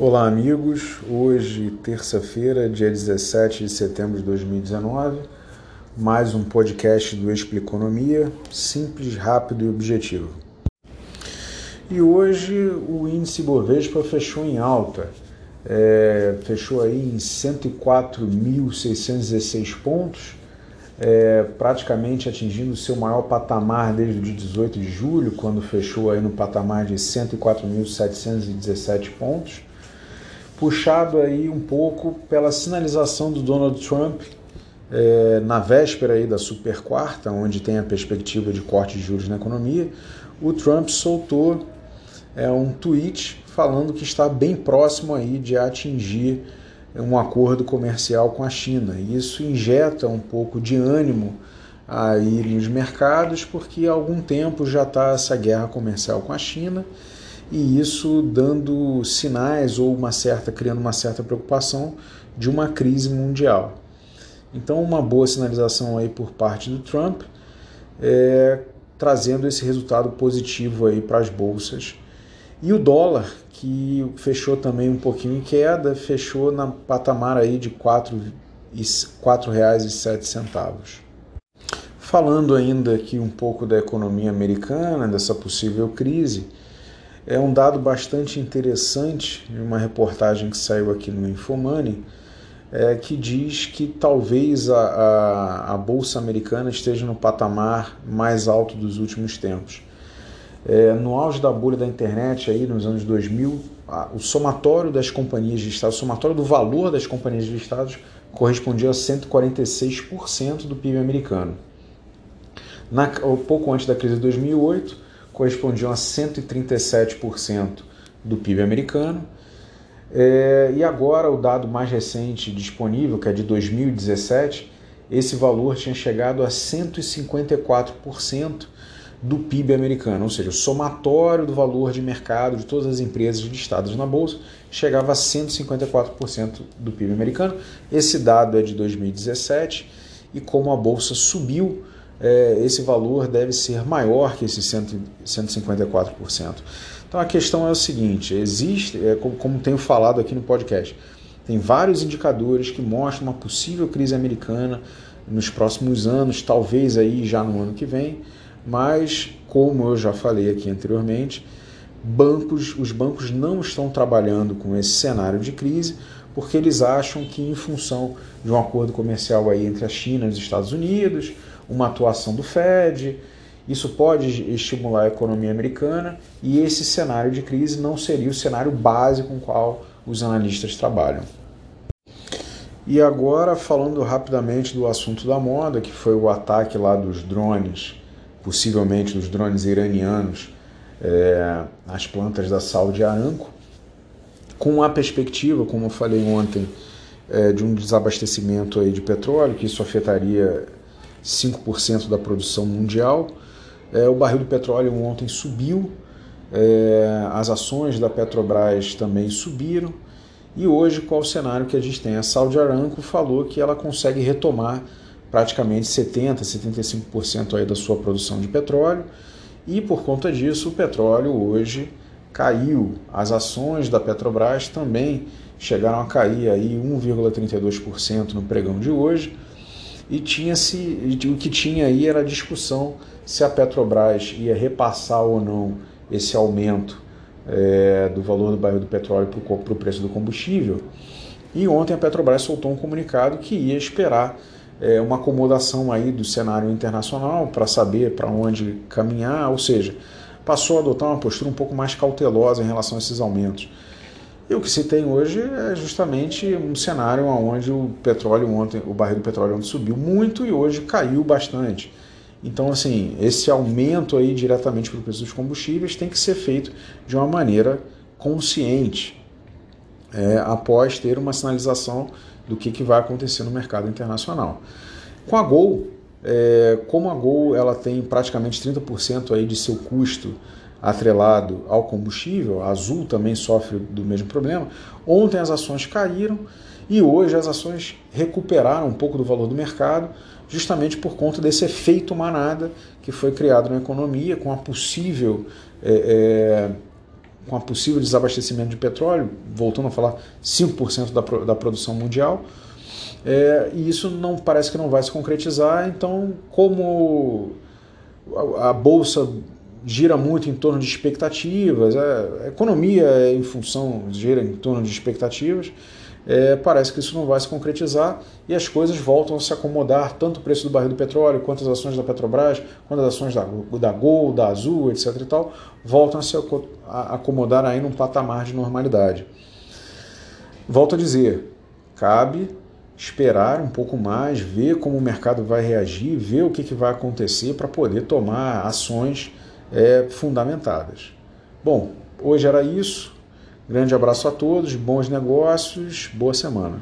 Olá, amigos. Hoje, terça-feira, dia 17 de setembro de 2019, mais um podcast do Expliconomia, simples, rápido e objetivo. E hoje o índice Bovespa fechou em alta, é, fechou aí em 104.616 pontos, é, praticamente atingindo o seu maior patamar desde o dia 18 de julho, quando fechou aí no patamar de 104.717 pontos puxado aí um pouco pela sinalização do Donald Trump é, na véspera aí da super quarta, onde tem a perspectiva de corte de juros na economia, o Trump soltou é, um tweet falando que está bem próximo aí de atingir um acordo comercial com a China. Isso injeta um pouco de ânimo aí nos mercados, porque há algum tempo já está essa guerra comercial com a China e isso dando sinais ou uma certa criando uma certa preocupação de uma crise mundial. Então, uma boa sinalização aí por parte do Trump, é, trazendo esse resultado positivo aí para as bolsas. E o dólar, que fechou também um pouquinho em queda, fechou na patamar aí de R$ 4,07. Falando ainda aqui um pouco da economia americana, dessa possível crise, é um dado bastante interessante, uma reportagem que saiu aqui no Infomoney, é, que diz que talvez a, a, a, Bolsa Americana esteja no patamar mais alto dos últimos tempos. É, no auge da bolha da internet, aí, nos anos 2000, a, o somatório das companhias de Estado, o somatório do valor das companhias de Estados correspondia a 146% do PIB americano. Na, pouco antes da crise de 2008, correspondiam a 137% do PIB americano. É, e agora, o dado mais recente disponível, que é de 2017, esse valor tinha chegado a 154% do PIB americano, ou seja, o somatório do valor de mercado de todas as empresas listadas na bolsa chegava a 154% do PIB americano. Esse dado é de 2017 e como a bolsa subiu é, esse valor deve ser maior que esse 154%. Então a questão é o seguinte: existe, é, como, como tenho falado aqui no podcast, tem vários indicadores que mostram uma possível crise americana nos próximos anos, talvez aí já no ano que vem, mas como eu já falei aqui anteriormente, bancos, os bancos não estão trabalhando com esse cenário de crise porque eles acham que em função de um acordo comercial aí entre a China e os Estados Unidos, uma atuação do Fed. Isso pode estimular a economia americana e esse cenário de crise não seria o cenário base com o qual os analistas trabalham. E agora, falando rapidamente do assunto da moda, que foi o ataque lá dos drones, possivelmente dos drones iranianos, é, às plantas da Saudi Aramco, com a perspectiva, como eu falei ontem, é, de um desabastecimento aí de petróleo, que isso afetaria 5% da produção mundial. É, o barril do petróleo ontem subiu, é, as ações da Petrobras também subiram. E hoje, qual o cenário que a gente tem? A Saudi Aramco falou que ela consegue retomar praticamente 70%, 75% aí da sua produção de petróleo. E por conta disso, o petróleo hoje caiu. As ações da Petrobras também chegaram a cair aí 1,32% no pregão de hoje e tinha-se o que tinha aí era a discussão se a Petrobras ia repassar ou não esse aumento é, do valor do barril do petróleo para o preço do combustível. E ontem a Petrobras soltou um comunicado que ia esperar é, uma acomodação aí do cenário internacional para saber para onde caminhar, ou seja, passou a adotar uma postura um pouco mais cautelosa em relação a esses aumentos. E o que se tem hoje é justamente um cenário onde o petróleo ontem, o barril do petróleo ontem subiu muito e hoje caiu bastante. Então, assim, esse aumento aí diretamente para o preço dos combustíveis tem que ser feito de uma maneira consciente, é, após ter uma sinalização do que, que vai acontecer no mercado internacional. Com a Gol, é, como a Gol ela tem praticamente 30% aí de seu custo atrelado ao combustível, a Azul também sofre do mesmo problema. Ontem as ações caíram e hoje as ações recuperaram um pouco do valor do mercado, justamente por conta desse efeito manada que foi criado na economia com a possível é, é, com a possível desabastecimento de petróleo, voltando a falar 5% da, da produção mundial, é, e isso não parece que não vai se concretizar. Então, como a, a bolsa gira muito em torno de expectativas, é, a economia é em função gira em torno de expectativas é, parece que isso não vai se concretizar e as coisas voltam a se acomodar, tanto o preço do barril do petróleo, quanto as ações da Petrobras, quanto as ações da, da Gol, da Azul, etc. e tal, voltam a se acomodar aí num patamar de normalidade. Volto a dizer, cabe esperar um pouco mais, ver como o mercado vai reagir, ver o que, que vai acontecer para poder tomar ações é, fundamentadas. Bom, hoje era isso. Grande abraço a todos, bons negócios, boa semana.